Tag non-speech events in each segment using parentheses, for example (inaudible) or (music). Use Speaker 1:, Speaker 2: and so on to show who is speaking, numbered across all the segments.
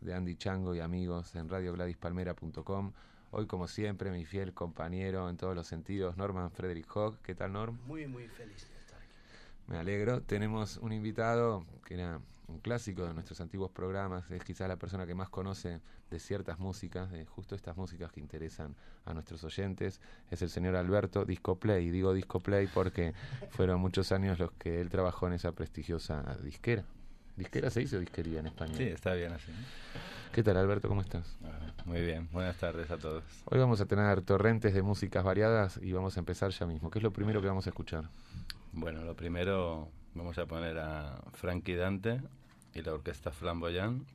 Speaker 1: De Andy Chango y amigos en radiogladyspalmera.com. Hoy, como siempre, mi fiel compañero en todos los sentidos, Norman Frederick Hogg. ¿Qué tal, Norm?
Speaker 2: Muy, muy feliz de estar aquí.
Speaker 1: Me alegro. Tenemos un invitado que era un clásico de nuestros antiguos programas. Es quizás la persona que más conoce de ciertas músicas, de justo estas músicas que interesan a nuestros oyentes. Es el señor Alberto Disco Play. Digo Disco Play porque fueron muchos años los que él trabajó en esa prestigiosa disquera. ¿Disquera se dice o disquería en español?
Speaker 3: Sí, está bien así.
Speaker 1: ¿Qué tal, Alberto? ¿Cómo estás?
Speaker 3: Ah, Muy bien, buenas tardes a todos.
Speaker 1: Hoy vamos a tener torrentes de músicas variadas y vamos a empezar ya mismo. ¿Qué es lo primero que vamos a escuchar?
Speaker 3: Bueno, lo primero vamos a poner a Frankie Dante y la orquesta Flamboyant.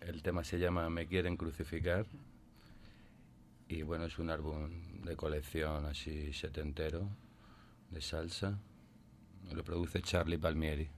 Speaker 3: El tema se llama Me quieren crucificar y bueno, es un álbum de colección así setentero de salsa. Lo produce Charlie Palmieri.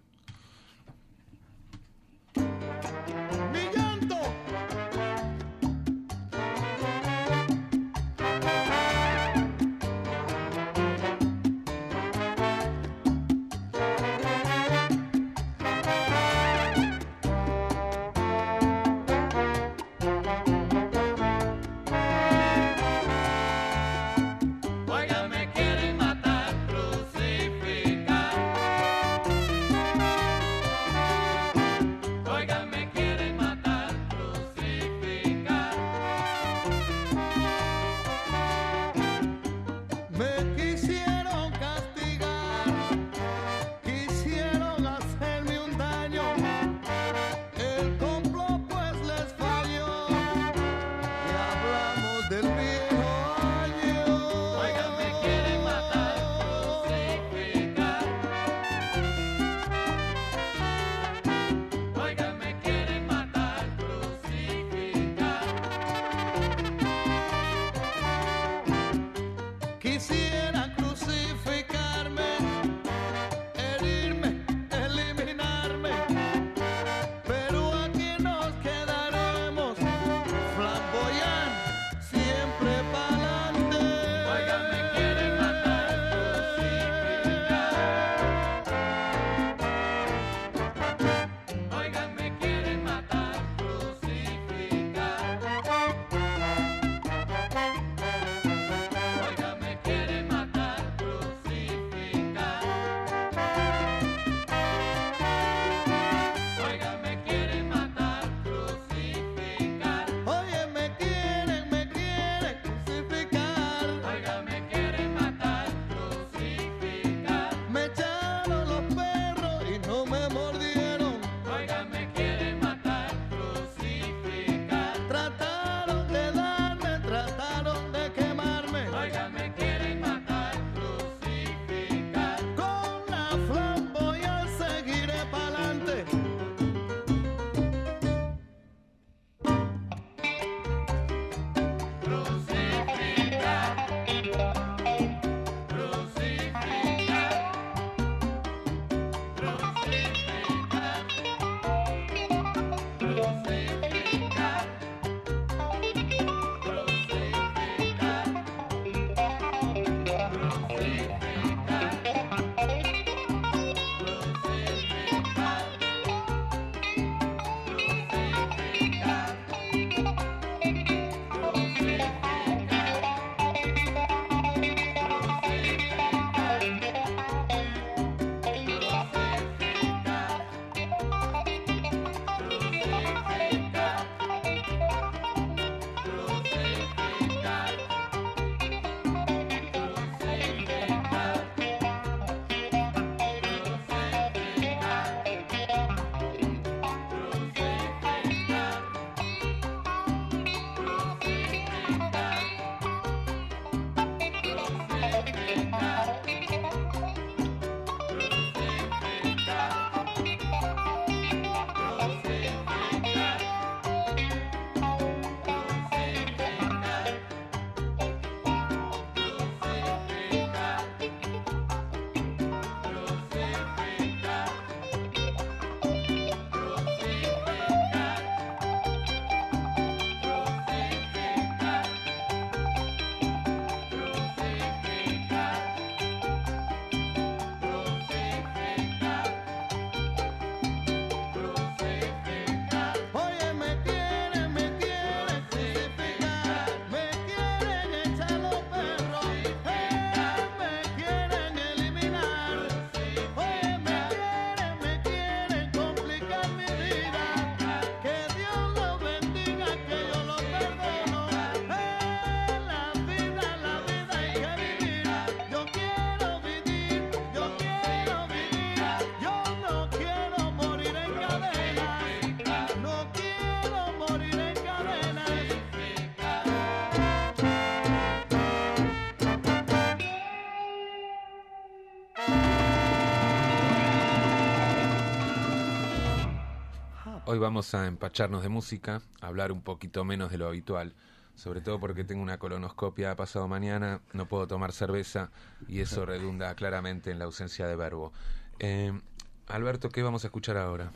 Speaker 1: Hoy vamos a empacharnos de música, hablar un poquito menos de lo habitual, sobre todo porque tengo una colonoscopia pasado mañana, no puedo tomar cerveza y eso redunda claramente en la ausencia de verbo. Em, Alberto, ¿qué vamos a escuchar ahora?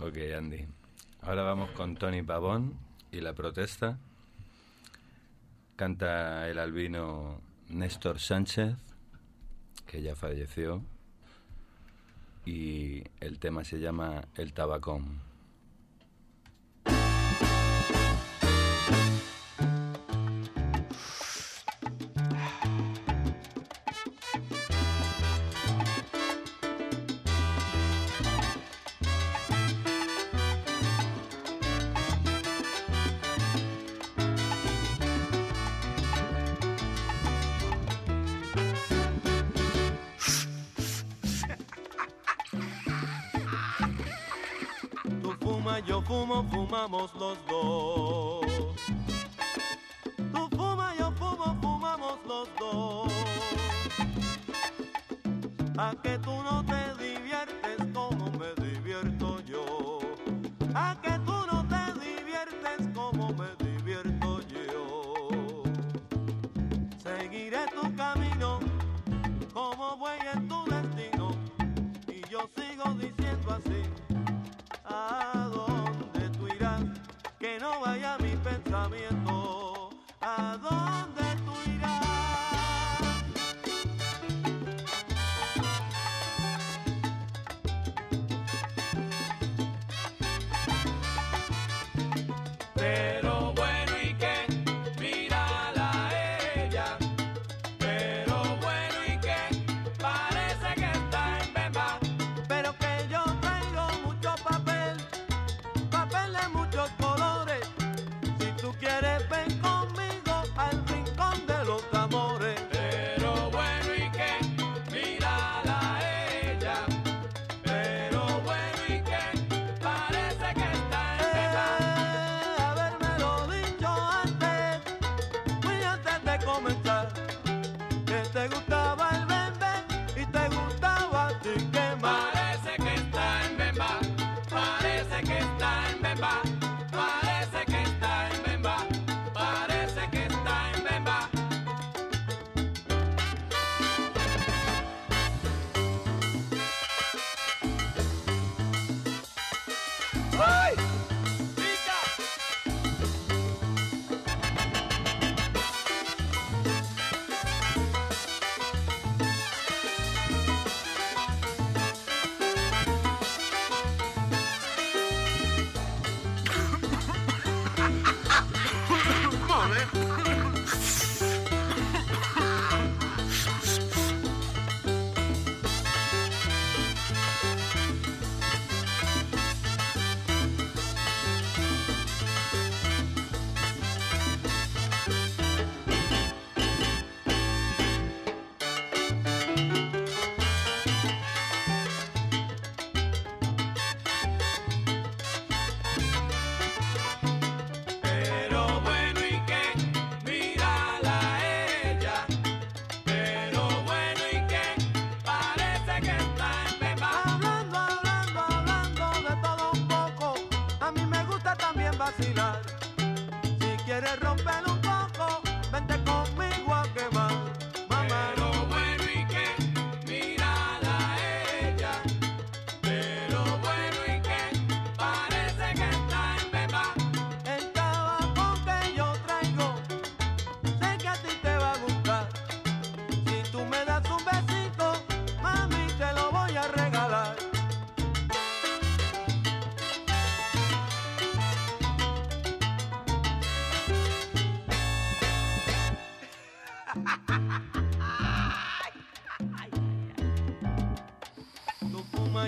Speaker 4: Ok, Andy. Ahora vamos con Tony Pavón y la protesta. Canta el albino Néstor Sánchez, que ya falleció, y el tema se llama El Tabacón.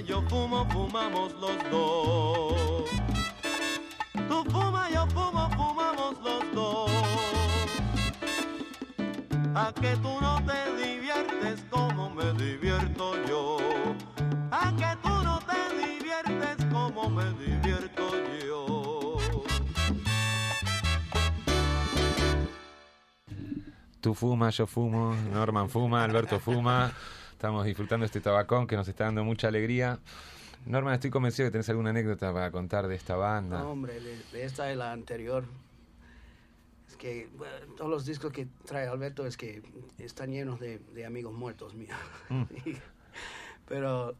Speaker 5: yo fumo, fumamos los dos. Tú fumas, yo fumo, fumamos los dos. A que tú no te diviertes como me divierto yo. A que tú no te diviertes como me divierto yo. Tú fumas, yo fumo,
Speaker 1: Norman fuma, Alberto fuma estamos disfrutando este tabacón que nos está dando mucha alegría. Norman, estoy convencido que tenés alguna anécdota para contar de esta banda.
Speaker 2: No, hombre, de esta es la anterior. Es que todos los discos que trae Alberto es que están llenos de, amigos muertos míos.
Speaker 1: Mm. (laughs)
Speaker 2: pero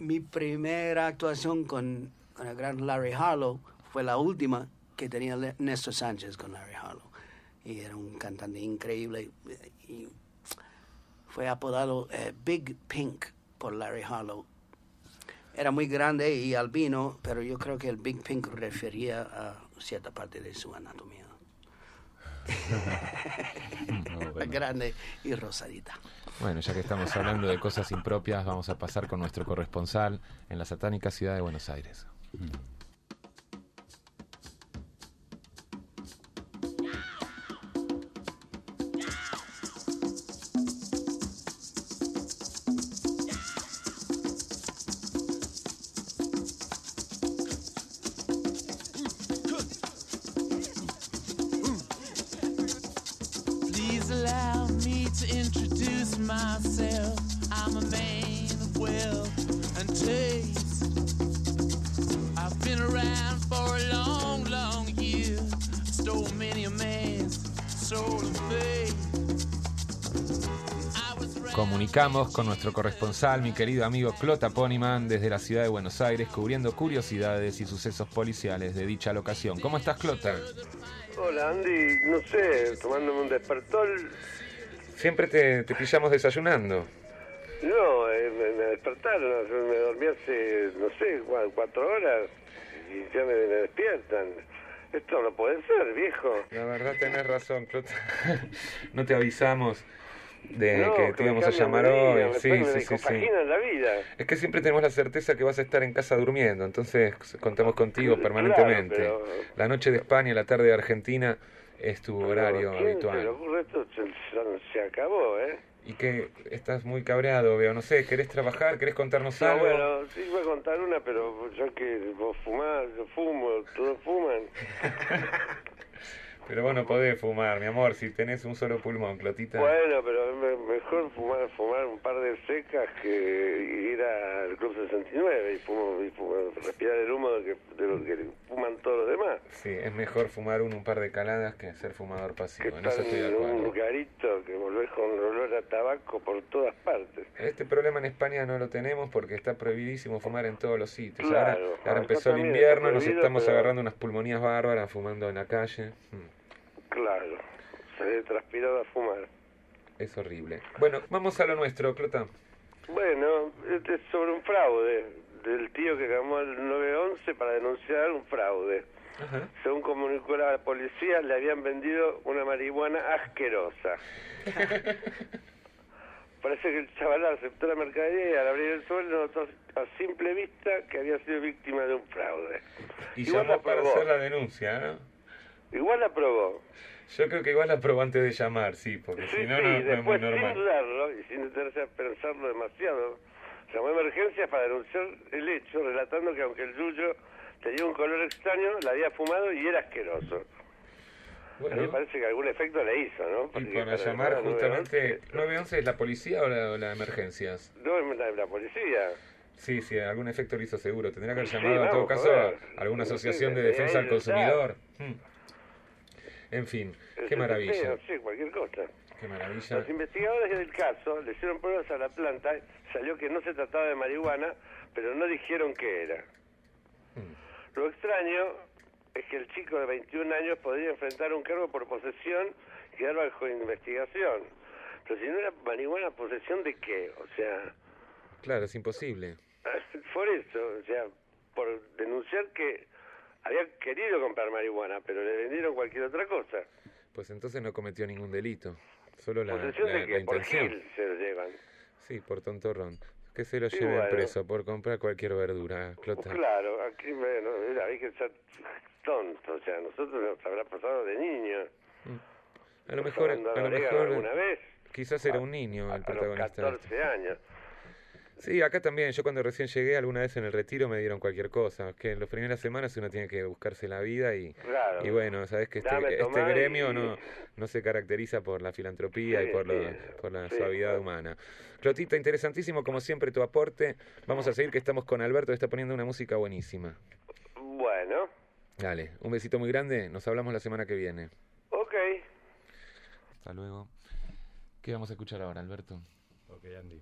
Speaker 2: mi primera actuación con, con, el gran Larry Harlow fue la última que tenía Néstor Sánchez con Larry Harlow. Y era un cantante increíble fue apodado eh, Big Pink por Larry Harlow era muy grande y albino, pero yo creo que el Big Pink refería a cierta parte de su anatomía. (laughs)
Speaker 1: No, bueno.
Speaker 2: Grande y rosadita.
Speaker 1: Bueno, ya que estamos hablando de cosas impropias, vamos a pasar con nuestro corresponsal en la satánica ciudad de Buenos Aires.
Speaker 6: Please
Speaker 1: Comunicamos con nuestro corresponsal, mi querido amigo Clota Ponyman, desde la ciudad de Buenos Aires, cubriendo curiosidades y sucesos policiales de dicha locación. ¿Cómo estás, Clota?
Speaker 7: Hola Andy, no sé, tomándome un despertol.
Speaker 1: Siempre te, te pillamos desayunando.
Speaker 7: No, eh, me, despertaron, me dormí hace, no sé, cua- cuatro horas y ya me, me despiertan. Esto no puede ser, viejo.
Speaker 1: La verdad tenés razón, Clota. (laughs) no te avisamos de
Speaker 7: no,
Speaker 1: que te íbamos a llamar
Speaker 7: vida,
Speaker 1: hoy.
Speaker 7: me,
Speaker 1: Sí, sí, sí, sí.
Speaker 7: la vida.
Speaker 1: Es que siempre tenemos la certeza que vas a estar en casa durmiendo, entonces contamos contigo
Speaker 7: Claro,
Speaker 1: permanentemente.
Speaker 7: pero-
Speaker 1: La noche de España, la tarde de Argentina es tu horario
Speaker 7: Pero, ¿quién Se le
Speaker 1: habitual.
Speaker 7: ocurre esto? Se, acabó, ¿eh?
Speaker 1: Y que estás muy cabreado, veo. No sé, ¿querés trabajar? ¿Querés contarnos
Speaker 7: No,
Speaker 1: algo?
Speaker 7: bueno, sí voy a contar una, pero ya que vos fumás, yo fumo, todos fuman. (laughs)
Speaker 1: Pero vos no podés fumar, mi amor, si tenés un solo pulmón, Clotita.
Speaker 7: Bueno, pero mejor fumar, fumar un par de secas que ir al Club 69 y, fumo, y fumo- respirar el humo de, que, de lo que fuman todos los demás.
Speaker 1: Sí, es mejor fumar uno un par de caladas que ser fumador
Speaker 7: Que
Speaker 1: pasivo. En eso estoy de
Speaker 7: en un
Speaker 1: acuerdo.
Speaker 7: lugarito que volvés con olor a tabaco por todas partes.
Speaker 1: Este problema en España no lo tenemos porque está prohibidísimo fumar en todos los sitios.
Speaker 7: Claro,
Speaker 1: ahora ahora empezó el invierno, nos estamos
Speaker 7: pero-
Speaker 1: agarrando unas pulmonías bárbaras fumando en la calle. Mm,
Speaker 7: Claro, se ve transpirado a fumar.
Speaker 1: Es horrible. Bueno, vamos a lo nuestro, Clota.
Speaker 7: Bueno, este es sobre un fraude del tío que llamó al 911 para denunciar un fraude.
Speaker 1: Ajá.
Speaker 7: Según comunicó la policía, le habían vendido una marihuana asquerosa. (laughs) Parece que el chaval aceptó la mercadería y al abrir el sobre notó a simple vista que había sido víctima de un fraude.
Speaker 1: Y
Speaker 7: Igual
Speaker 1: llamó
Speaker 7: la
Speaker 1: para hacer la denuncia, ¿no?
Speaker 7: Igual la probó.
Speaker 1: Yo creo que igual la probó antes de llamar, sí, porque
Speaker 7: Sí,
Speaker 1: si no,
Speaker 7: sí,
Speaker 1: no, no es muy
Speaker 7: después sin
Speaker 1: normal.
Speaker 7: dudarlo y sin detenerse a pensarlo demasiado, llamó a emergencias para denunciar el hecho, relatando que aunque el yuyo tenía un color extraño, la había fumado y era asqueroso. A mí me
Speaker 1: Bueno,
Speaker 7: parece que algún efecto le hizo, ¿no?
Speaker 1: y para llamar justamente...
Speaker 7: 911,
Speaker 1: 911 es la policía o la, o la de emergencias?
Speaker 7: No, es la, la policía.
Speaker 1: Sí, sí, algún efecto lo hizo seguro. Tendría que haber
Speaker 7: Sí,
Speaker 1: llamado en todo caso a alguna asociación de defensa al consumidor. Hmm. En fin, qué
Speaker 7: Sí,
Speaker 1: maravilla,
Speaker 7: sé, cualquier cosa.
Speaker 1: qué maravilla.
Speaker 7: Los investigadores del caso le hicieron pruebas a la planta, salió que no se trataba de marihuana, pero no dijeron qué era.
Speaker 1: Mm.
Speaker 7: Lo extraño es que el chico de 21 años podría enfrentar un cargo por posesión y quedar bajo investigación. Pero si no era marihuana, ¿posesión de qué? O sea,
Speaker 1: Claro, es imposible. (laughs)
Speaker 7: por eso, o sea, por denunciar que había querido comprar marihuana, pero le vendieron cualquier otra cosa.
Speaker 1: Pues entonces no cometió ningún delito. Solo la,
Speaker 7: ¿Posesión
Speaker 1: la-
Speaker 7: de
Speaker 1: la
Speaker 7: qué? Por
Speaker 1: intención.
Speaker 7: Gil se lo llevan.
Speaker 1: Sí, por tontorrón. Que se lo
Speaker 7: Sí,
Speaker 1: lleven
Speaker 7: bueno.
Speaker 1: preso por comprar cualquier verdura, Clota.
Speaker 7: Claro, aquí, bueno, mira, hay que ser tonto, o sea, a nosotros nos habrá pasado de niño.
Speaker 1: A lo mejor, a lo mejor
Speaker 7: alguna vez,
Speaker 1: quizás era un niño
Speaker 7: a,
Speaker 1: el
Speaker 7: a los
Speaker 1: protagonista. de esto.
Speaker 7: 14 años.
Speaker 1: Sí, acá también. Yo cuando recién llegué, alguna vez en el retiro me dieron cualquier cosa. Que en las primeras semanas uno tiene que buscarse la vida y,
Speaker 7: Claro.
Speaker 1: y bueno, sabes que este,
Speaker 7: Dame,
Speaker 1: este gremio
Speaker 7: y-
Speaker 1: no, no se caracteriza por la filantropía y
Speaker 7: Sí,
Speaker 1: por, lo-
Speaker 7: sí,
Speaker 1: por la
Speaker 7: sí,
Speaker 1: suavidad humana. Clotita, interesantísimo como siempre tu aporte. Vamos a seguir que estamos con Alberto, que está poniendo una música buenísima.
Speaker 7: Bueno,
Speaker 1: Dale, un besito muy grande. Nos hablamos la semana que viene.
Speaker 7: ok.
Speaker 1: Hasta luego. ¿Qué vamos a escuchar ahora, Alberto?
Speaker 3: Ok, Andy.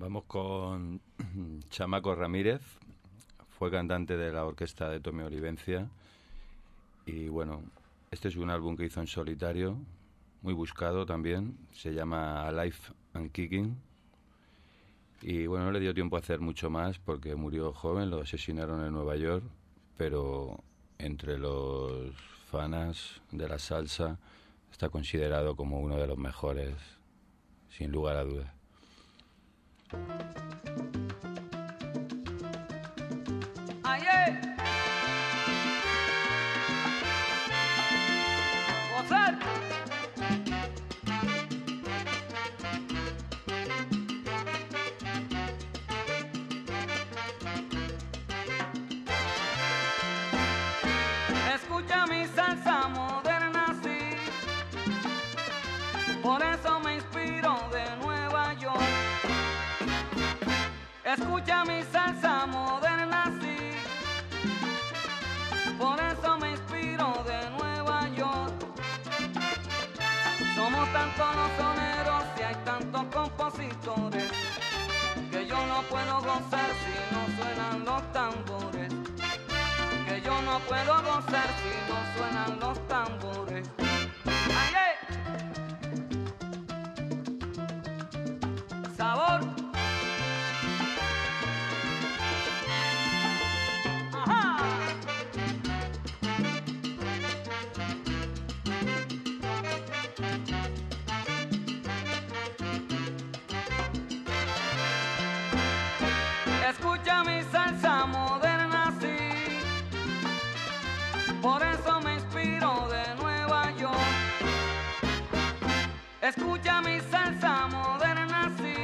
Speaker 3: Vamos con (clears throat) Chamaco Ramírez. Fue cantante de la orquesta de Tommy Olivencia. Y bueno, este es un álbum que hizo en solitario, muy buscado también. Se llama Alive and Kicking. Y bueno, no le dio tiempo a hacer mucho más porque murió joven, lo asesinaron en Nueva York. Pero entre los fanas de la salsa está considerado como uno de los mejores, sin lugar a dudas.
Speaker 8: Thank you. Escucha mi salsa moderna, sí. Por eso me inspiro de Nueva York. Somos tantos los soneros y hay tantos compositores que yo no puedo gozar si no suenan los tambores. Que yo no puedo gozar si no suenan los tambores. Escucha mi salsa moderna, sí.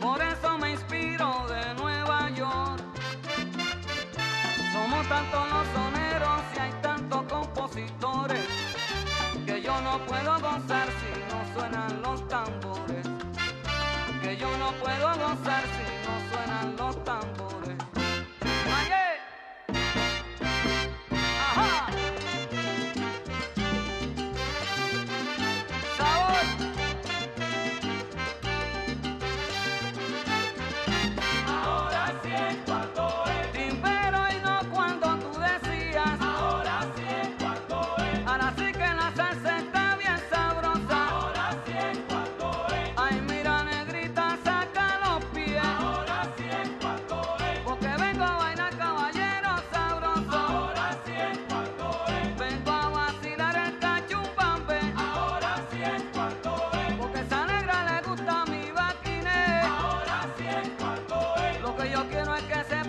Speaker 8: Por eso me inspiro de Nueva York. Somos tantos los soneros y hay tantos compositores que yo no puedo gozar si no suenan los tambores. Que yo no puedo gozar si no suenan los tambores. que se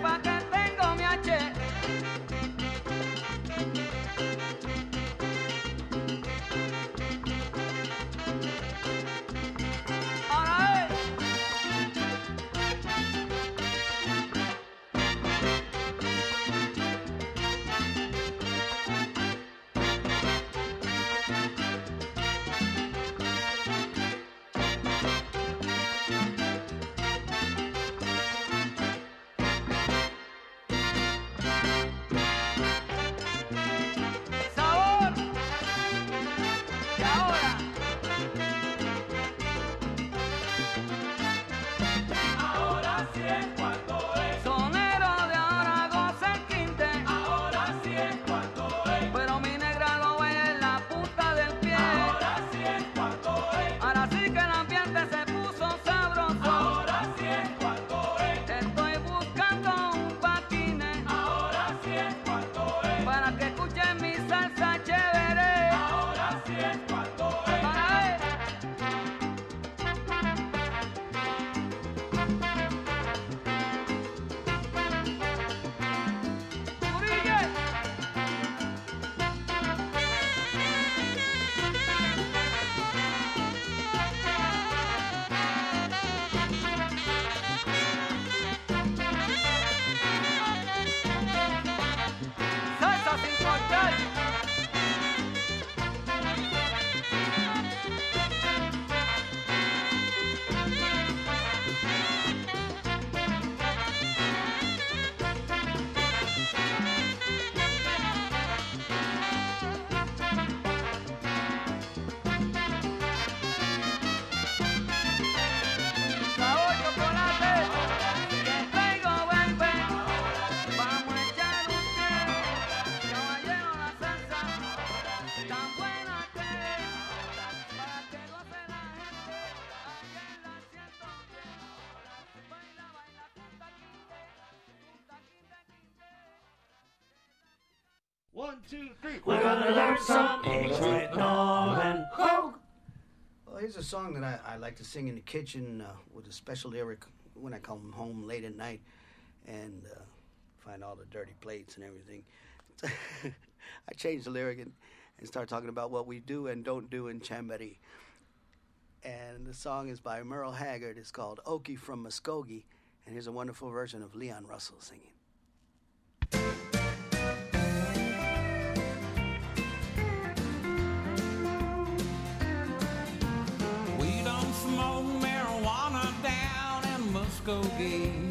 Speaker 8: One, two, three. We're gonna learn some English with Norman Hogue.
Speaker 2: Well, here's a song that I, I like to sing in the kitchen uh, with a special lyric when I come home late at night and uh, find all the dirty plates and everything. (laughs) I change the lyric and, and start talking about what we do and don't do in Chambéry. And the song is by Merle Haggard. It's called Okie from Muskogee. And here's a wonderful version of Leon Russell singing.
Speaker 6: go game.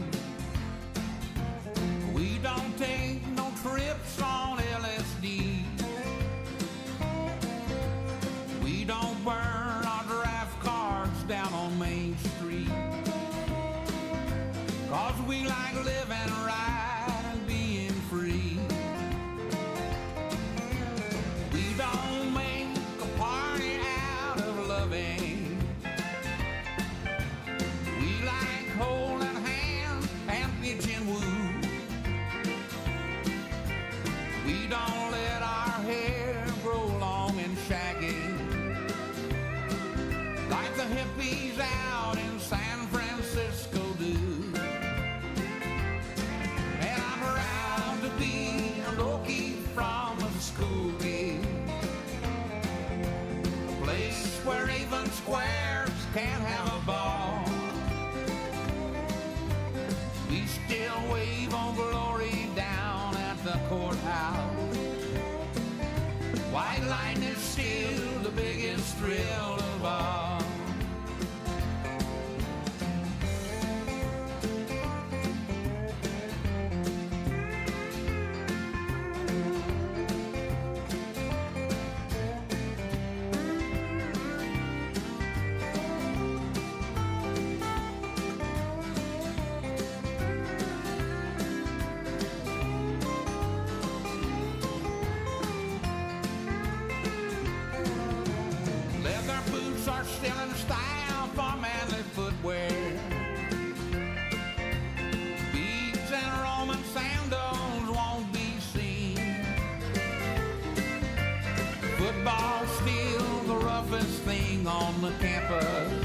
Speaker 6: Tampa.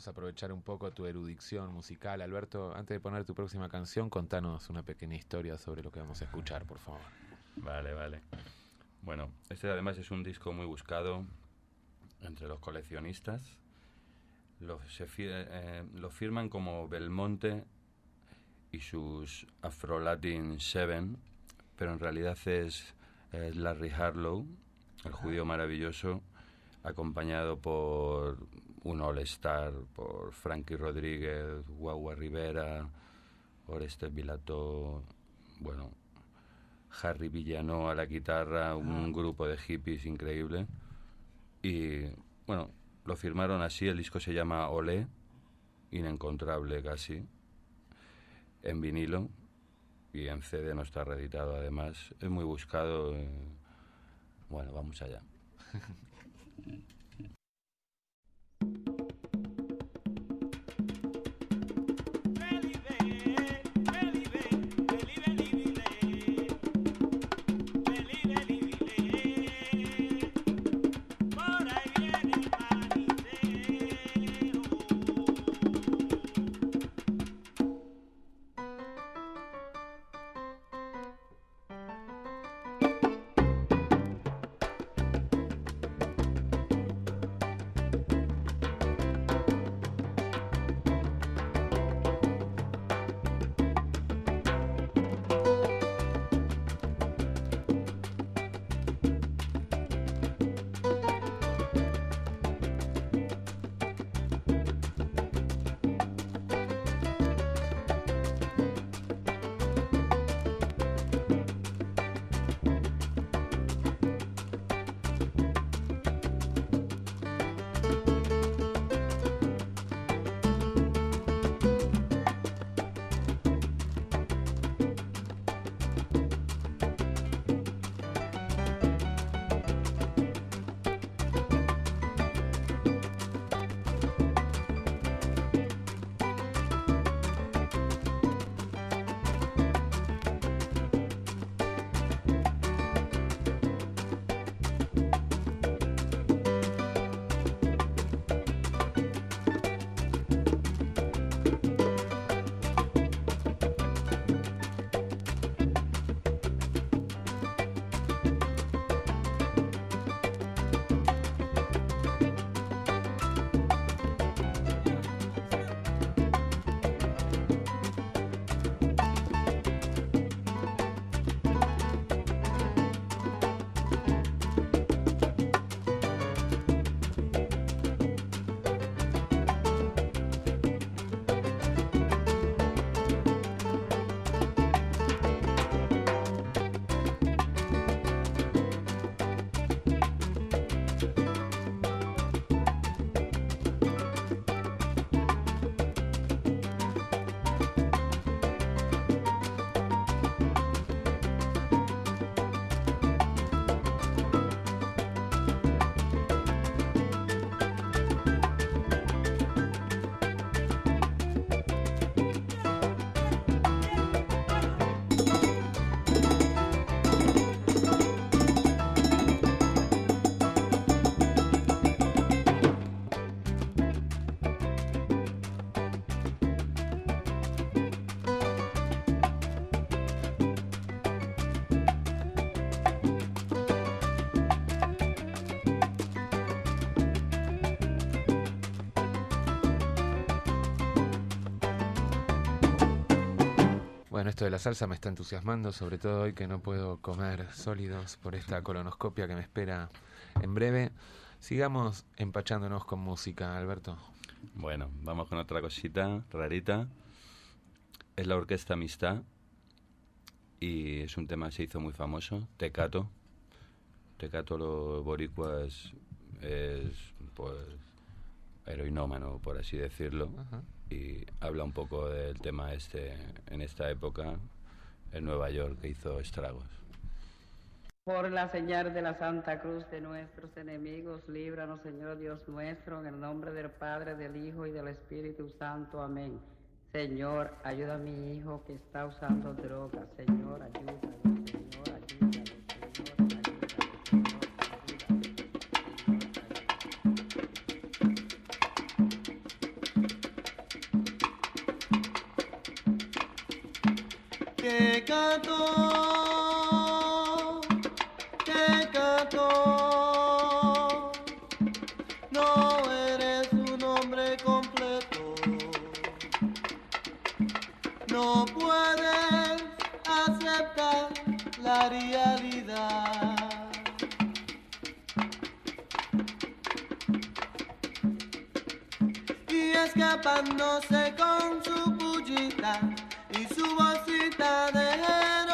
Speaker 1: Vamos a aprovechar un poco tu erudición musical. Alberto, antes de poner tu próxima canción, contanos una pequeña historia sobre lo que vamos a escuchar, por favor.
Speaker 3: Vale, vale. Bueno, este además es un disco muy buscado entre los coleccionistas. Lo, se eh, lo firman como Belmonte y sus Afro Latin Seven, pero en realidad es Larry Harlow, el judío maravilloso, acompañado por un All-Star, por Frankie Rodríguez, Guagua Rivera, Orestes Vilato, bueno, Harry Villano a la guitarra, un grupo de hippies increíble. Y bueno, lo firmaron así, el disco se llama Olé, inencontrable casi, en vinilo y en CD no está reeditado además. Es muy buscado. eh, Bueno, vamos allá. (laughs)
Speaker 1: esto de la salsa me está entusiasmando, sobre todo hoy que no puedo comer sólidos por esta colonoscopia que me espera en breve. Sigamos empachándonos con música, Alberto.
Speaker 3: Bueno, vamos con otra cosita rarita. Es la Orquesta Amistad y es un tema que se hizo muy famoso, Tecato. Tecato los boricuas es pues heroinómano, por así decirlo,
Speaker 1: Ajá.
Speaker 3: Y habla un poco del tema este en esta época en Nueva York que hizo estragos.
Speaker 9: Por la señal de la Santa Cruz de nuestros enemigos, líbranos, Señor Dios nuestro, en el nombre del Padre, del Hijo y del Espíritu Santo. Amén. Señor, ayuda a mi hijo que está usando drogas. Señor, ayúdalo.
Speaker 10: Escapándose con su pullita y su bolsita de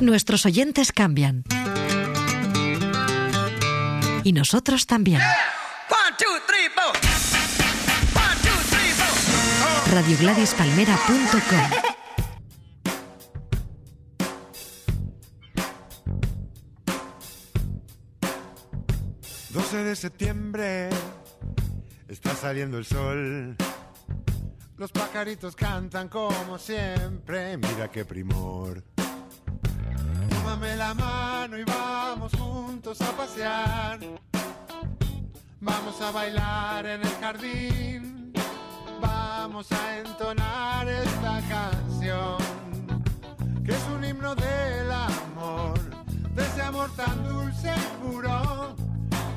Speaker 11: Nuestros oyentes cambian. Y nosotros también. RadioGladysPalmera.com
Speaker 12: 12 de septiembre está saliendo el sol. Los pajaritos cantan como siempre. Mira qué primor. Tómame la mano y vamos juntos a pasear. Vamos a bailar en el jardín. Vamos a entonar esta canción. Que es un himno del amor. De ese amor tan dulce y puro.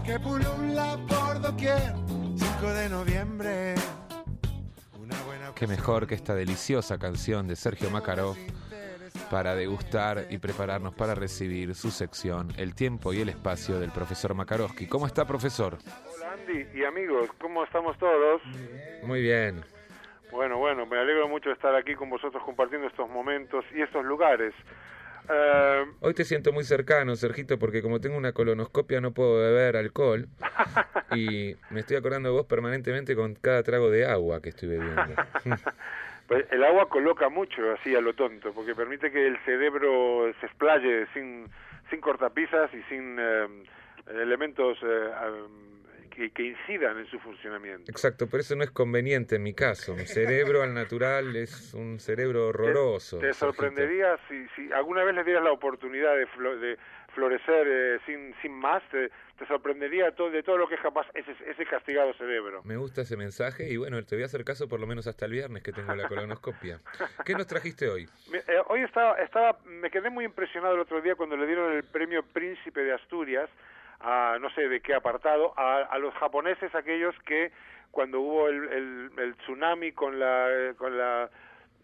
Speaker 12: Que pulula por doquier. 5 de noviembre. Una buena
Speaker 1: Qué mejor que esta deliciosa canción de Sergio Makarov para degustar y prepararnos para recibir su sección El tiempo y el espacio del profesor Makarowski. ¿Cómo está, profesor?
Speaker 13: Hola Andy y amigos, ¿cómo estamos todos?
Speaker 1: Muy bien.
Speaker 13: Bueno, bueno, me alegro mucho de estar aquí con vosotros compartiendo estos momentos y estos lugares. Eh,
Speaker 1: Hoy te siento muy cercano, Sergito, porque como tengo una colonoscopia no puedo beber alcohol (laughs) y me estoy acordando de vos permanentemente con cada trago de agua que estoy bebiendo. (laughs)
Speaker 13: pues el agua coloca mucho así a lo tonto, porque permite que el cerebro se explaye sin, sin cortapisas y sin eh, elementos eh, que, que incidan en su funcionamiento.
Speaker 1: Exacto, pero eso no es conveniente en mi caso. Mi cerebro al natural es un cerebro horroroso.
Speaker 13: Te
Speaker 1: Sergito.
Speaker 13: sorprendería si, si alguna vez le dieras la oportunidad de, flo- de florecer eh, sin, sin más, te, te sorprendería todo, de todo lo que es capaz ese, ese castigado cerebro.
Speaker 1: Me gusta ese mensaje y bueno, te voy a hacer caso por lo menos hasta el viernes que tengo la colonoscopia. (laughs) ¿Qué nos trajiste hoy?
Speaker 13: Eh, hoy estaba, estaba, me quedé muy impresionado el otro día cuando le dieron el premio Príncipe de Asturias a no sé de qué apartado a, a los japoneses aquellos que cuando hubo el, el, el tsunami con la eh, con la,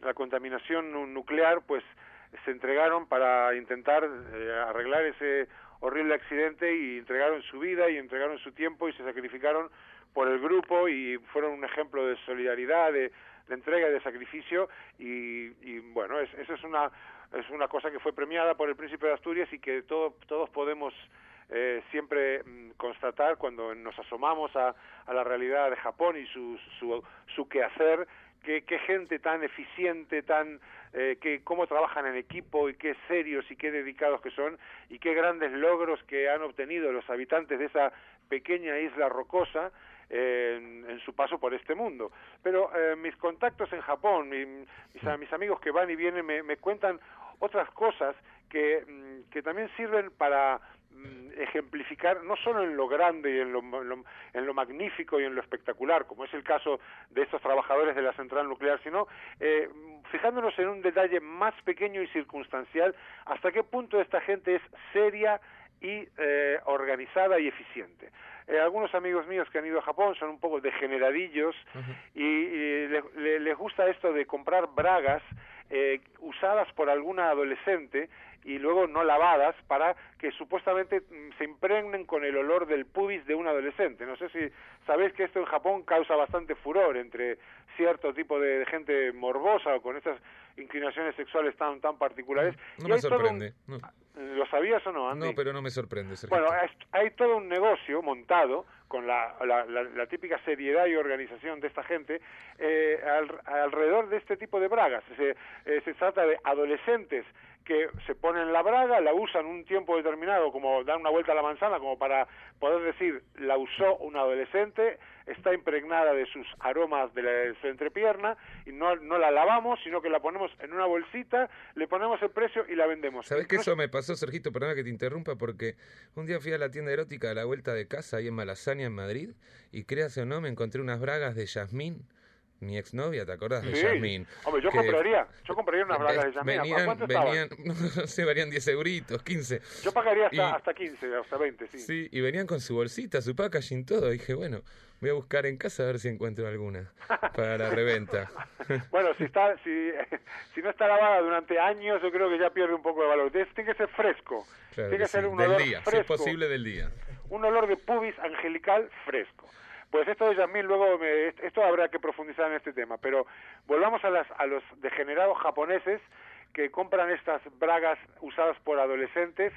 Speaker 13: la contaminación nu- nuclear pues se entregaron para intentar eh, arreglar ese horrible accidente y entregaron su vida y entregaron su tiempo y se sacrificaron por el grupo y fueron un ejemplo de solidaridad, de, entrega y de sacrificio. Y, y bueno, es, eso es una es una cosa que fue premiada por el Príncipe de Asturias y que todo, todos podemos eh, siempre mm, constatar cuando nos asomamos a, a la realidad de Japón y su, su, su quehacer, que, qué gente tan eficiente, tan eh, que cómo trabajan en equipo y qué serios y qué dedicados que son y qué grandes logros que han obtenido los habitantes de esa pequeña isla rocosa en, en su paso por este mundo. Pero eh, mis contactos en Japón, mi- mis, a- mis amigos que van y vienen me, me cuentan otras cosas que, mm, que también sirven para ejemplificar no solo en lo grande y en lo, en lo- en lo magnífico y en lo espectacular, como es el caso de estos trabajadores de la central nuclear, sino eh, fijándonos en un detalle más pequeño y circunstancial, hasta qué punto esta gente es seria y eh, organizada y eficiente. Eh, algunos amigos míos que han ido a Japón son un poco degeneradillos y, y le- le- les gusta esto de comprar bragas eh, usadas por alguna adolescente y luego no lavadas para que supuestamente mm, se impregnen con el olor del pubis de un adolescente. No sé si sabéis que esto en Japón causa bastante furor entre cierto tipo de gente morbosa o con estas inclinaciones sexuales tan tan particulares.
Speaker 1: No
Speaker 13: Y
Speaker 1: me
Speaker 13: un-
Speaker 1: sorprende. No,
Speaker 13: ¿Lo sabías o no, Andy?
Speaker 1: no, pero no me sorprende.
Speaker 13: Bueno, hay todo un negocio montado con la, la, la- típica seriedad y organización de esta gente eh, al- alrededor de este tipo de bragas. Se, eh, se trata de adolescentes que se ponen la braga, la usan un tiempo determinado, como dan una vuelta a la manzana, como para poder decir, la usó un adolescente, está impregnada de sus aromas de, la, de su entrepierna, y no, no la lavamos, sino que la ponemos en una bolsita, le ponemos el precio y la vendemos.
Speaker 1: ¿Sabes que eso me pasó, Sergito? Perdona que te interrumpa, porque un día fui a la tienda erótica a la vuelta de casa, ahí en Malasaña, en Madrid, y créase o no, me encontré unas bragas de Yasmín, mi exnovia, ¿te acordás de
Speaker 13: Sí.
Speaker 1: Yasmín?
Speaker 13: Hombre, yo
Speaker 1: Que-
Speaker 13: compraría, yo compraría unas bragas de Yasmín. ¿A
Speaker 1: Venían,
Speaker 13: cuánto
Speaker 1: venían, (laughs) no sé, varían 10 euritos, 15.
Speaker 13: Yo pagaría hasta,
Speaker 1: Y-
Speaker 13: hasta 15, hasta 20, sí.
Speaker 1: Sí, y venían con su bolsita, su packaging, todo. Dije, bueno, voy a buscar en casa a ver si encuentro alguna para la reventa. (laughs)
Speaker 13: Bueno, si está, si, (laughs) si no está lavada durante años, yo creo que ya pierde un poco de valor. Tiene que ser fresco.
Speaker 1: Claro
Speaker 13: tiene
Speaker 1: que
Speaker 13: que ser
Speaker 1: sí,
Speaker 13: un
Speaker 1: del
Speaker 13: olor
Speaker 1: día, si es
Speaker 13: fresco.
Speaker 1: posible del día.
Speaker 13: un olor de pubis angelical fresco. Pues esto de Yasmín, luego me- esto habrá que profundizar en este tema, pero volvamos a, las, a los degenerados japoneses que compran estas bragas usadas por adolescentes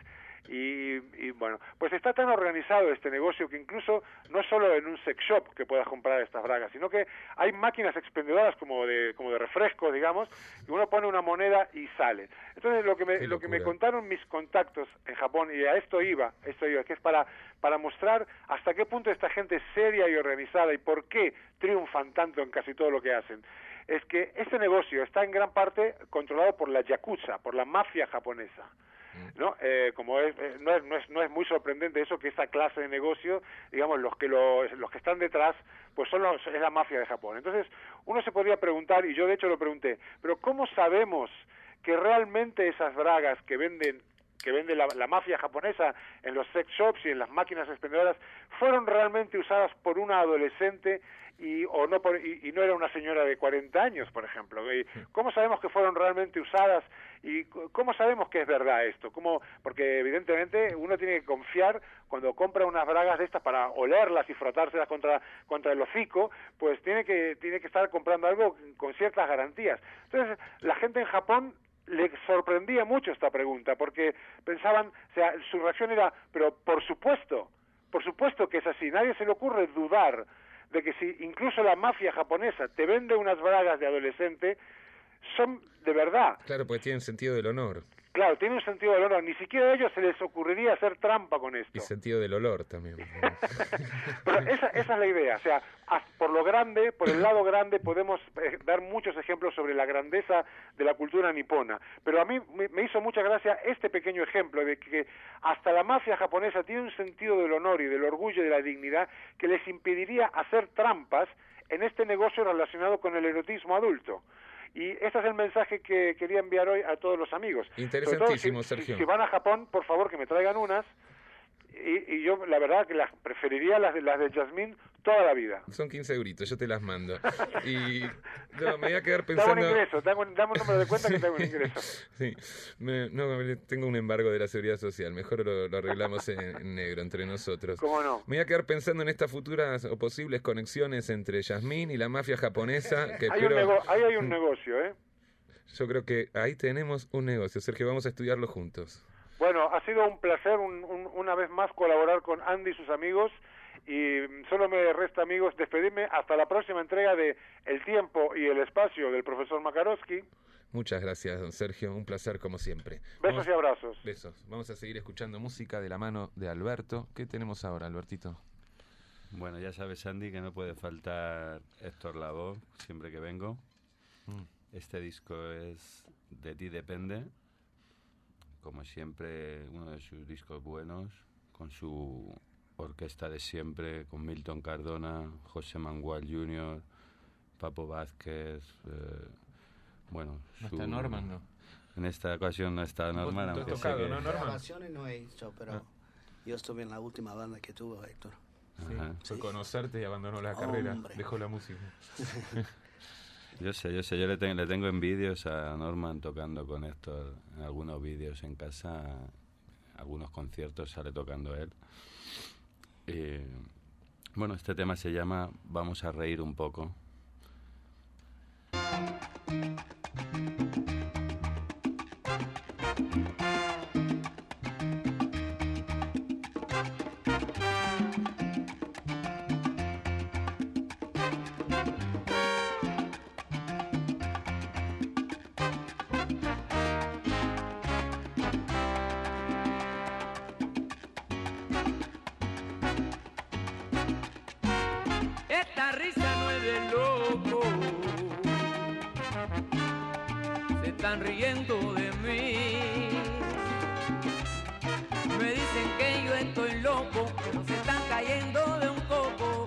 Speaker 13: y, y, bueno, pues está tan organizado este negocio que incluso no es solo en un sex shop que puedas comprar estas bragas, sino que hay máquinas expendedoras como de, como de refresco, digamos, que uno pone una moneda y sale. Entonces lo que me, lo que me contaron mis contactos en Japón, y a esto iba, esto iba, que es para, para mostrar hasta qué punto esta gente es seria y organizada y por qué triunfan tanto en casi todo lo que hacen, es que este negocio está en gran parte controlado por la yakuza, por la mafia japonesa. ¿No? Eh, como es, eh, no, es, no, es, no es muy sorprendente eso que esa clase de negocio, digamos, los que lo- los que están detrás, pues son los, es la mafia de Japón. Entonces, uno se podría preguntar, y yo de hecho lo pregunté, pero ¿cómo sabemos que realmente esas bragas que venden que vende la, la mafia japonesa en los sex shops y en las máquinas expendedoras fueron realmente usadas por una adolescente y o no por- y, y no era una señora de 40 años, por ejemplo. Y ¿Cómo sabemos que fueron realmente usadas y cómo sabemos que es verdad esto? ¿Cómo? Porque evidentemente uno tiene que confiar cuando compra unas bragas de estas para olerlas y frotárselas contra contra el hocico, pues tiene que tiene que estar comprando algo con ciertas garantías. Entonces, la gente en Japón le sorprendía mucho esta pregunta, porque pensaban, o sea, su reacción era, pero por supuesto, por supuesto que es así, nadie se le ocurre dudar de que si incluso la mafia japonesa te vende unas bragas de adolescente, son de verdad.
Speaker 1: Claro, porque tienen sentido del honor.
Speaker 13: Claro, tiene un sentido del honor. Ni siquiera a ellos se les ocurriría hacer trampa con esto.
Speaker 1: Y sentido del olor también. (laughs) (laughs)
Speaker 13: Pero esa, esa es la idea. O sea, por lo grande, por el lado grande, podemos eh, dar muchos ejemplos sobre la grandeza de la cultura nipona. Pero a mí me, me hizo mucha gracia este pequeño ejemplo de que hasta la mafia japonesa tiene un sentido del honor y del orgullo y de la dignidad que les impediría hacer trampas en este negocio relacionado con el erotismo adulto. Y este es el mensaje que quería enviar hoy a todos los amigos. Todo,
Speaker 1: Interesantísimo,
Speaker 13: si- si-
Speaker 1: Sergio.
Speaker 13: Si, van a Japón, por favor, que me traigan unas. Y, y yo, la verdad, que las preferiría las de, las de Jasmine toda la vida.
Speaker 1: Son 15 euritos, yo te las mando. (laughs) Y no, me voy a quedar
Speaker 13: Dame un
Speaker 1: pensando...
Speaker 13: ingreso, dame un, dame un número de cuenta que tengo un ingreso. (laughs)
Speaker 1: Sí, me- no, tengo un embargo de la seguridad social, mejor lo, lo arreglamos en, en negro entre nosotros.
Speaker 13: ¿Cómo no?
Speaker 1: Me voy a quedar pensando en estas futuras o posibles conexiones entre Yasmín y la mafia japonesa, (laughs) que
Speaker 13: Hay
Speaker 1: espero-
Speaker 13: ahí hay un negocio, ¿eh?
Speaker 1: Yo creo que ahí tenemos un negocio, Sergio, vamos a estudiarlo juntos.
Speaker 13: Bueno, ha sido un placer un- un- una vez más colaborar con Andy y sus amigos. Y solo me resta, amigos, despedirme hasta la próxima entrega de El tiempo y el espacio del profesor Makarowski.
Speaker 1: Muchas gracias, don Sergio, un placer como siempre.
Speaker 13: Besos y abrazos.
Speaker 1: Besos. Vamos a seguir escuchando música de la mano de Alberto. ¿Qué tenemos ahora, Albertito?
Speaker 3: Bueno, ya sabes, Andy, que no puede faltar Héctor Lavoe siempre que vengo.
Speaker 1: Mm.
Speaker 3: Este disco es De ti depende. Como siempre, uno de sus discos buenos, con su orquesta de siempre, con Milton Cardona, José Mangual Jr., Papo Vázquez, eh, bueno...
Speaker 1: No
Speaker 3: su-
Speaker 1: está Norman, ¿no?
Speaker 3: En esta ocasión no está Norman, aunque sé
Speaker 1: tocado,
Speaker 3: que-
Speaker 1: ¿no, Norman?
Speaker 2: Grabaciones no he hecho, pero
Speaker 1: Ah.
Speaker 2: yo estuve en la última banda que tuvo Héctor.
Speaker 1: Sí, fue conocerte y abandonó la carrera,
Speaker 2: Hombre.
Speaker 1: dejó la música. (laughs)
Speaker 3: Yo sé, yo sé, yo le, ten- le tengo envidios a Norman tocando con Héctor en algunos vídeos en casa, algunos conciertos sale tocando él. Bueno, este tema se llama Vamos a reír un poco.
Speaker 8: Están riendo de mí. Me dicen que yo estoy loco, pero se están cayendo de un coco.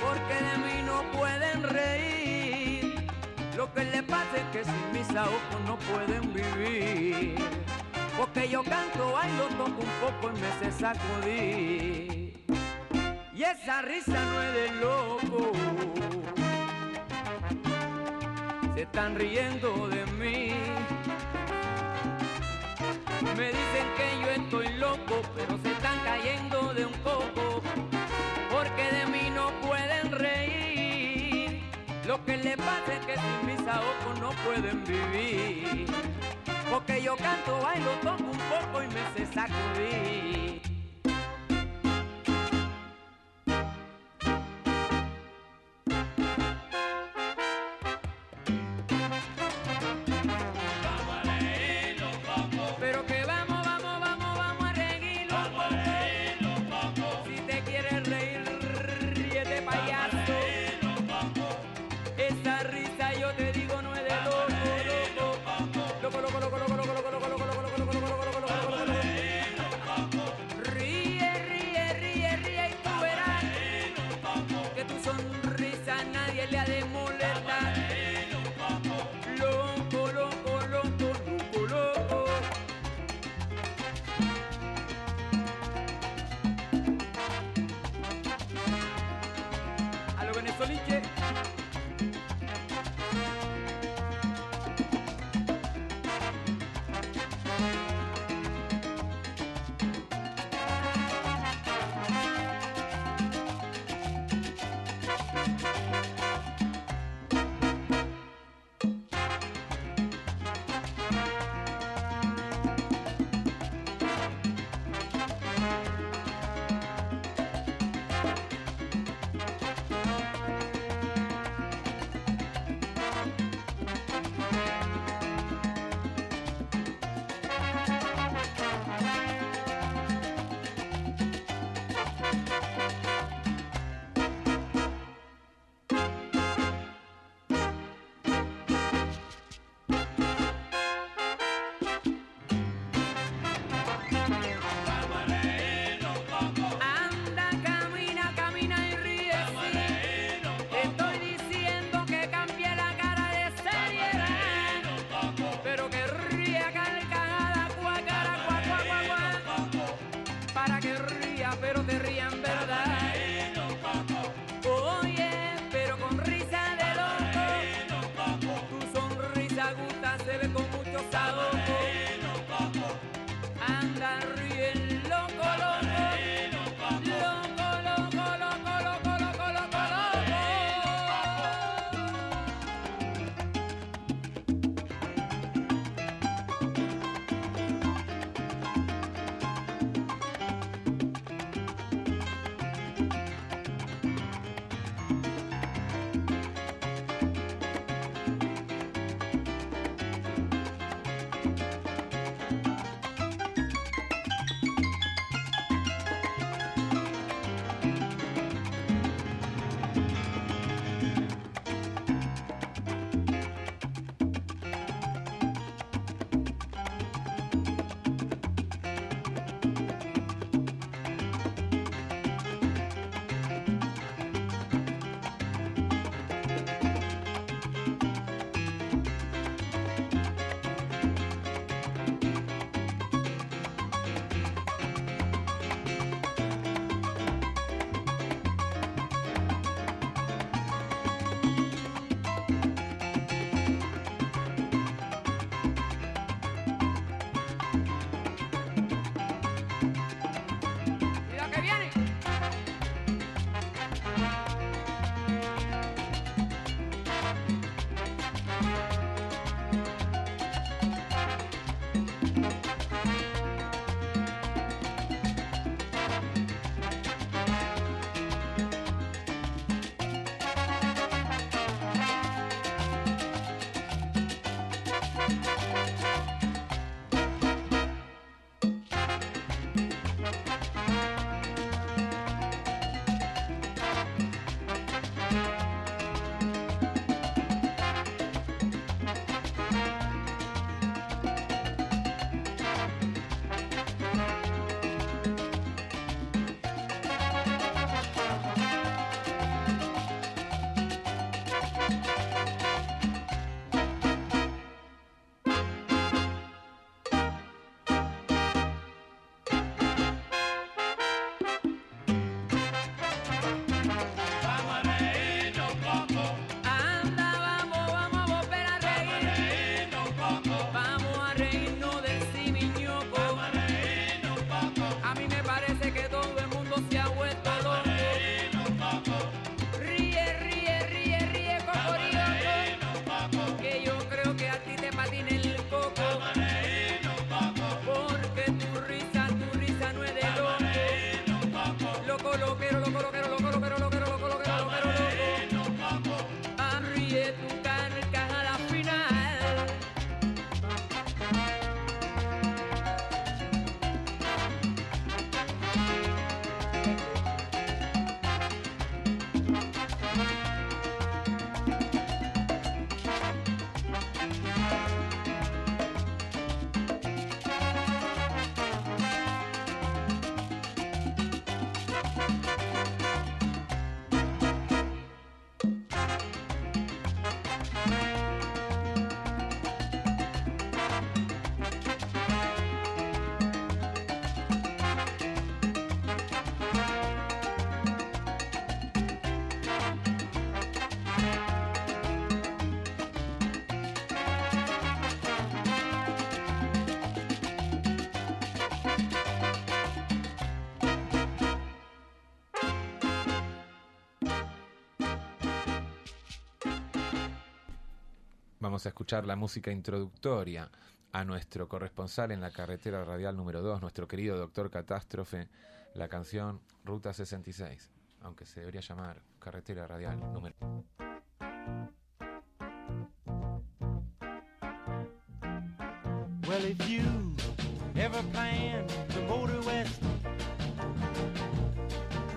Speaker 8: Porque de mí no pueden reír. Lo que le pasa es que sin mis ojos no pueden vivir. Porque yo canto, bailo, toco un poco y me sé sacudir. Y esa risa no es de loco. Se están riendo de mí. Me dicen que yo estoy loco, pero se están cayendo de un coco. Porque de mí no pueden reír. Lo que le pasa es que sin mis ojos no pueden vivir. Porque yo canto, bailo, toco un poco y me sé sacudir. Vamos a
Speaker 1: escuchar la música introductoria a nuestro corresponsal en la carretera radial número 2, nuestro querido doctor Catástrofe, la canción Ruta 66, aunque se debería llamar carretera radial número
Speaker 8: Well, if you ever plan to motor west,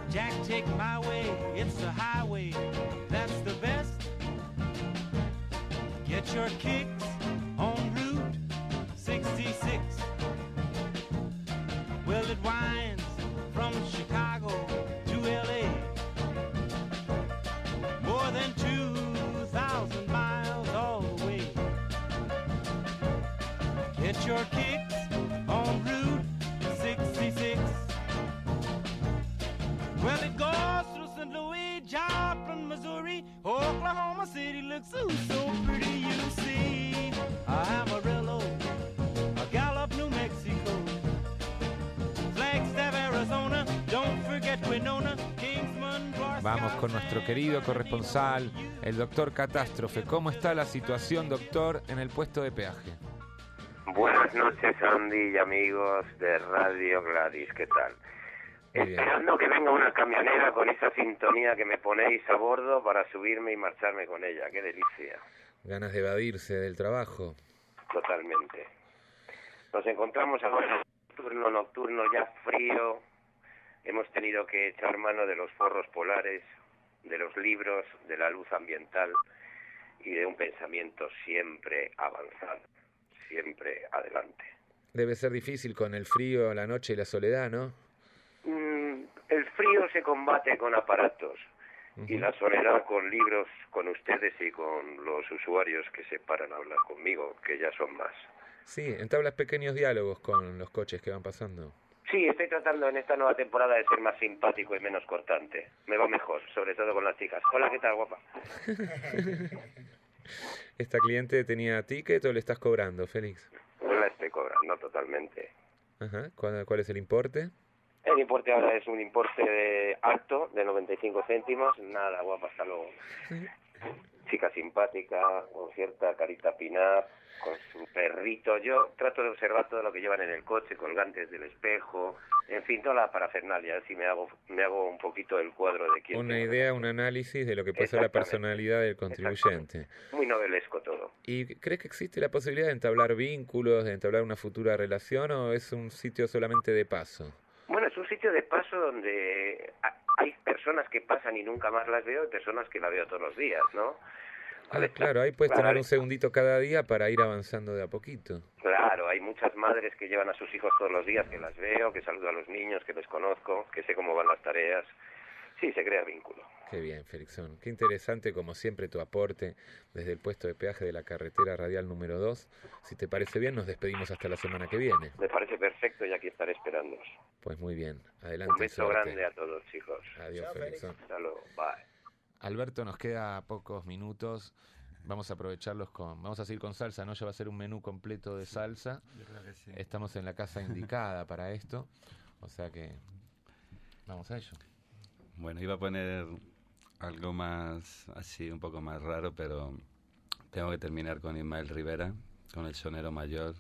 Speaker 8: Jack, take my way. It's the highway, Get your kicks on Route 66. Well, it goes through St. Louis, Joplin, Missouri, Oklahoma City looks ooh, so pretty, you see. Amarillo, Gallup, New Mexico, Flagstaff, Arizona, don't forget Winona.
Speaker 1: Vamos con nuestro querido corresponsal, el doctor Catástrofe. ¿Cómo está la situación, doctor, en el puesto de peaje?
Speaker 14: Buenas noches, Andy y amigos de Radio Gladys, ¿qué tal? Esperando que venga una camionera con esa sintonía que me ponéis a bordo para subirme y marcharme con ella, qué delicia,
Speaker 1: Ganas de evadirse del trabajo.
Speaker 14: totalmente. Nos encontramos ahora en un turno nocturno ya frío, hemos tenido que echar mano de los forros polares, de los libros, de la luz ambiental y de un pensamiento siempre avanzado, siempre adelante.
Speaker 1: Debe ser difícil con el frío, la noche y la soledad, ¿no?
Speaker 14: Mm, el frío se combate con aparatos y la soledad con libros, con ustedes y con los usuarios que se paran a hablar conmigo, que ya son más.
Speaker 1: Sí, entablas pequeños diálogos con los coches que van pasando.
Speaker 14: Sí, estoy tratando en esta nueva temporada de ser más simpático y menos cortante. Me va mejor, sobre todo con las chicas. Hola, ¿qué tal, guapa? (laughs)
Speaker 1: ¿Esta cliente tenía ticket o le estás cobrando, Félix?
Speaker 14: No la estoy cobrando totalmente.
Speaker 1: Ajá. ¿Cuál, cuál es el importe?
Speaker 14: El importe ahora es un importe de alto de 95 céntimos. Nada, guapa, hasta luego. Chica simpática, con cierta carita pinar, con su perrito. Yo trato de observar todo lo que llevan en el coche, colgantes del espejo, en fin, toda la parafernalia. Así me hago, me hago un poquito el cuadro de quién.
Speaker 1: Una idea, un análisis de lo que puede ser la personalidad del contribuyente.
Speaker 14: Muy novelesco todo.
Speaker 1: ¿Y crees que existe la posibilidad de entablar vínculos, de entablar una futura relación o es un sitio solamente de paso?
Speaker 14: Un sitio de paso donde ha- hay personas que pasan y nunca más las veo y personas que la veo todos los días, ¿no?
Speaker 1: Ah, claro, ahí puedes
Speaker 14: Claro,
Speaker 1: tener un segundito cada día para ir avanzando de a poquito.
Speaker 14: Claro, hay muchas madres que llevan a sus hijos todos los días, que las veo, que saludo a los niños, que les conozco, que sé cómo van las tareas. Sí, se crea vínculo.
Speaker 1: Qué bien, Felixón. Qué interesante, como siempre, tu aporte desde el puesto de peaje de la carretera radial número 2. Si te parece bien, nos despedimos hasta la semana que viene.
Speaker 14: Me parece perfecto y aquí estaré esperándoos.
Speaker 1: Pues muy bien, adelante.
Speaker 14: Un beso
Speaker 1: suerte.
Speaker 14: grande a todos, chicos.
Speaker 1: Adiós, Felixón.
Speaker 14: Hasta luego. Bye.
Speaker 1: Alberto, nos queda pocos minutos. Vamos a aprovecharlos con. Vamos a seguir con salsa, ¿no? Ya va a ser un menú completo de salsa.
Speaker 3: yo creo que sí.
Speaker 1: Estamos en la casa indicada para esto. O sea que. Vamos a ello.
Speaker 3: Bueno, iba a poner algo más así, un poco más raro, pero tengo que terminar con Ismael Rivera, con el sonero mayor,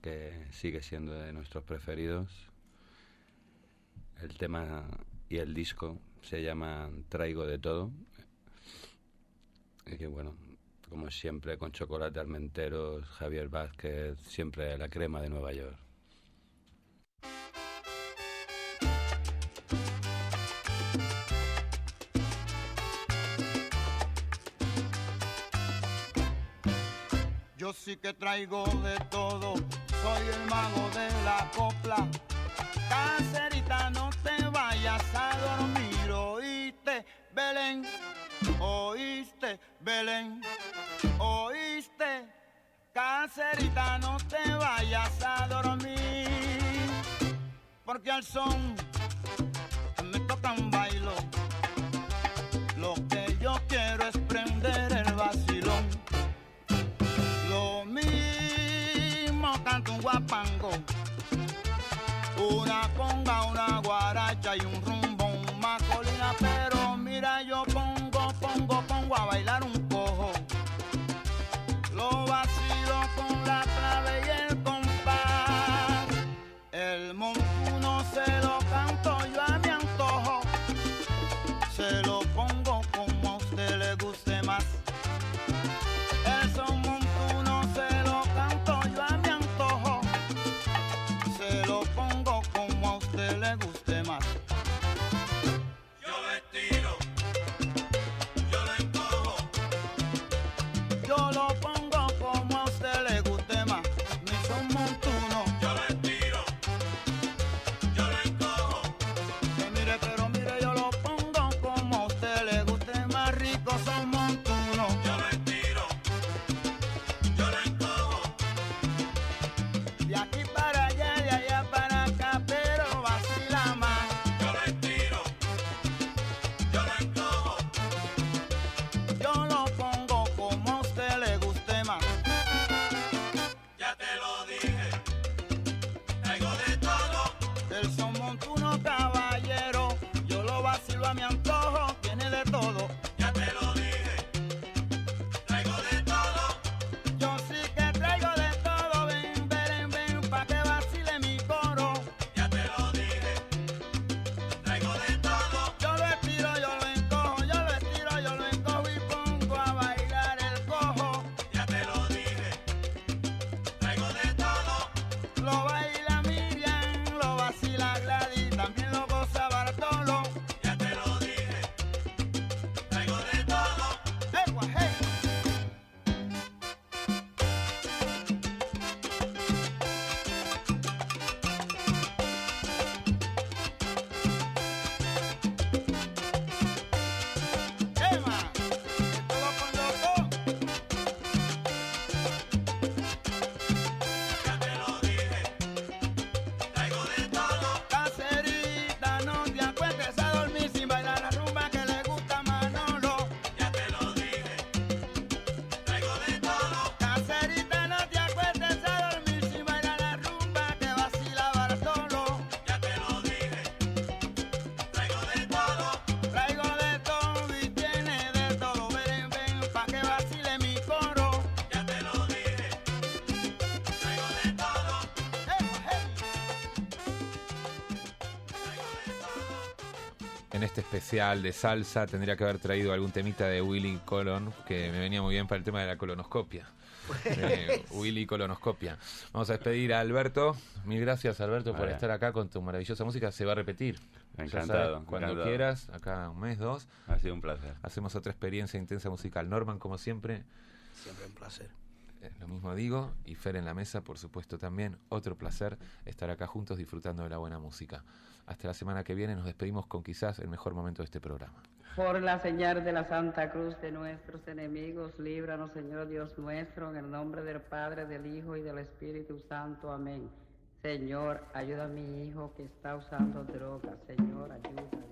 Speaker 3: que sigue siendo de nuestros preferidos. El tema y el disco se llaman Traigo de todo. Y que bueno, como siempre, con Chocolate Armenteros, Javier Vázquez, siempre la crema de Nueva York.
Speaker 15: Yo sí que traigo de todo, soy el mago de la copla. Caserita, no te vayas a dormir, oíste, Belén, oíste, Belén, oíste. Caserita, no te vayas a dormir, porque al son me tocan bailo.
Speaker 1: En este especial de salsa tendría que haber traído algún temita de Willy Colon, que me venía muy bien para el tema de la colonoscopia. Eh, Willy Colonoscopia. Vamos a despedir a Alberto. Mil gracias, Alberto, por estar acá con tu maravillosa música. Se va a repetir.
Speaker 3: Encantado,
Speaker 1: sabes, cuando
Speaker 3: encantado.
Speaker 1: quieras, acá un mes, dos.
Speaker 3: Ha sido un placer.
Speaker 1: Hacemos otra experiencia intensa musical. Norman, como siempre,
Speaker 2: Siempre un placer.
Speaker 1: Eh, lo mismo digo. Y Fer en la mesa, por supuesto, también. Otro placer estar acá juntos disfrutando de la buena música. Hasta la semana que viene nos despedimos con quizás el mejor momento de este programa.
Speaker 10: Por la señal de la Santa Cruz de nuestros enemigos, líbranos, Señor Dios nuestro, en el nombre del Padre, del Hijo y del Espíritu Santo. Amén. Señor, ayuda a mi hijo que está usando drogas. Señor, ayúdalo.